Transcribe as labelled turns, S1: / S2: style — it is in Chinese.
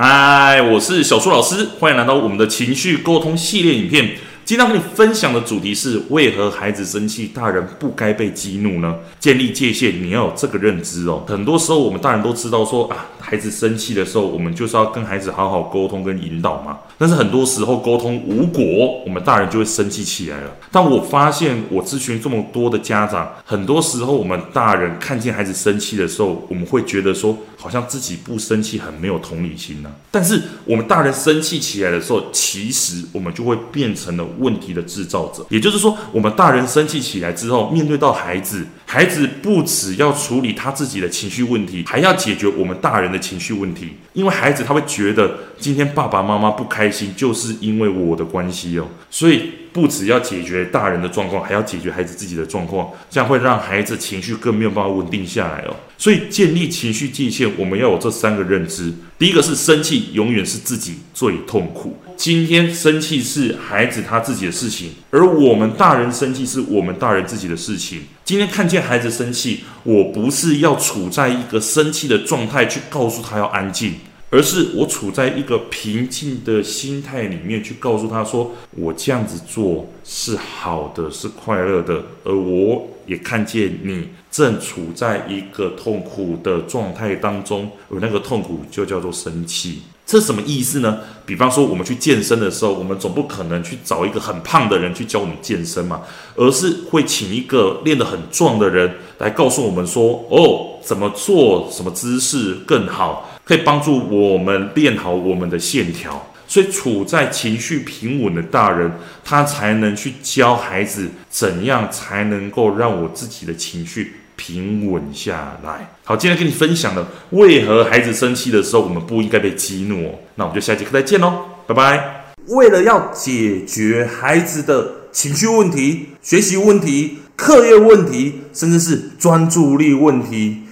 S1: 嗨，我是小苏老师，欢迎来到我们的情绪沟通系列影片。今天跟你分享的主题是：为何孩子生气，大人不该被激怒呢？建立界限，你要有这个认知哦。很多时候，我们大人都知道说啊，孩子生气的时候，我们就是要跟孩子好好沟通跟引导嘛。但是很多时候沟通无果，我们大人就会生气起来了。但我发现，我咨询这么多的家长，很多时候我们大人看见孩子生气的时候，我们会觉得说，好像自己不生气很没有同理心呢、但是我们大人生气起来的时候，其实我们就会变成了问题的制造者。也就是说，我们大人生气起来之后，面对到孩子，孩子不只要处理他自己的情绪问题，还要解决我们大人的情绪问题。因为孩子他会觉得，今天爸爸妈妈不开心，就是因为我的关系哦。所以不只要解决大人的状况，还要解决孩子自己的状况，这样会让孩子情绪更没有办法稳定下来哦。所以建立情绪界限，我们要有这三个认知。第一个是生气永远是自己最痛苦。今天生气是孩子他自己的事情，而我们大人生气是我们大人自己的事情。今天看见孩子生气，我不是要处在一个生气的状态去告诉他要安静，而是我处在一个平静的心态里面去告诉他说，我这样子做是好的，是快乐的，而我也看见你。正处在一个痛苦的状态当中，而那个痛苦就叫做生气。这什么意思呢？比方说，我们去健身的时候，我们总不可能去找一个很胖的人去教我们健身嘛，而是会请一个练得很壮的人来告诉我们说：“哦，怎么做，什么姿势更好，可以帮助我们练好我们的线条。”所以，处在情绪平稳的大人，他才能去教孩子怎样才能够让我自己的情绪平稳下来。好，今天跟你分享了为何孩子生气的时候，我们不应该被激怒。那我们就下节课再见喽，拜拜。为了要解决孩子的情绪问题、学习问题、课业问题，甚至是专注力问题，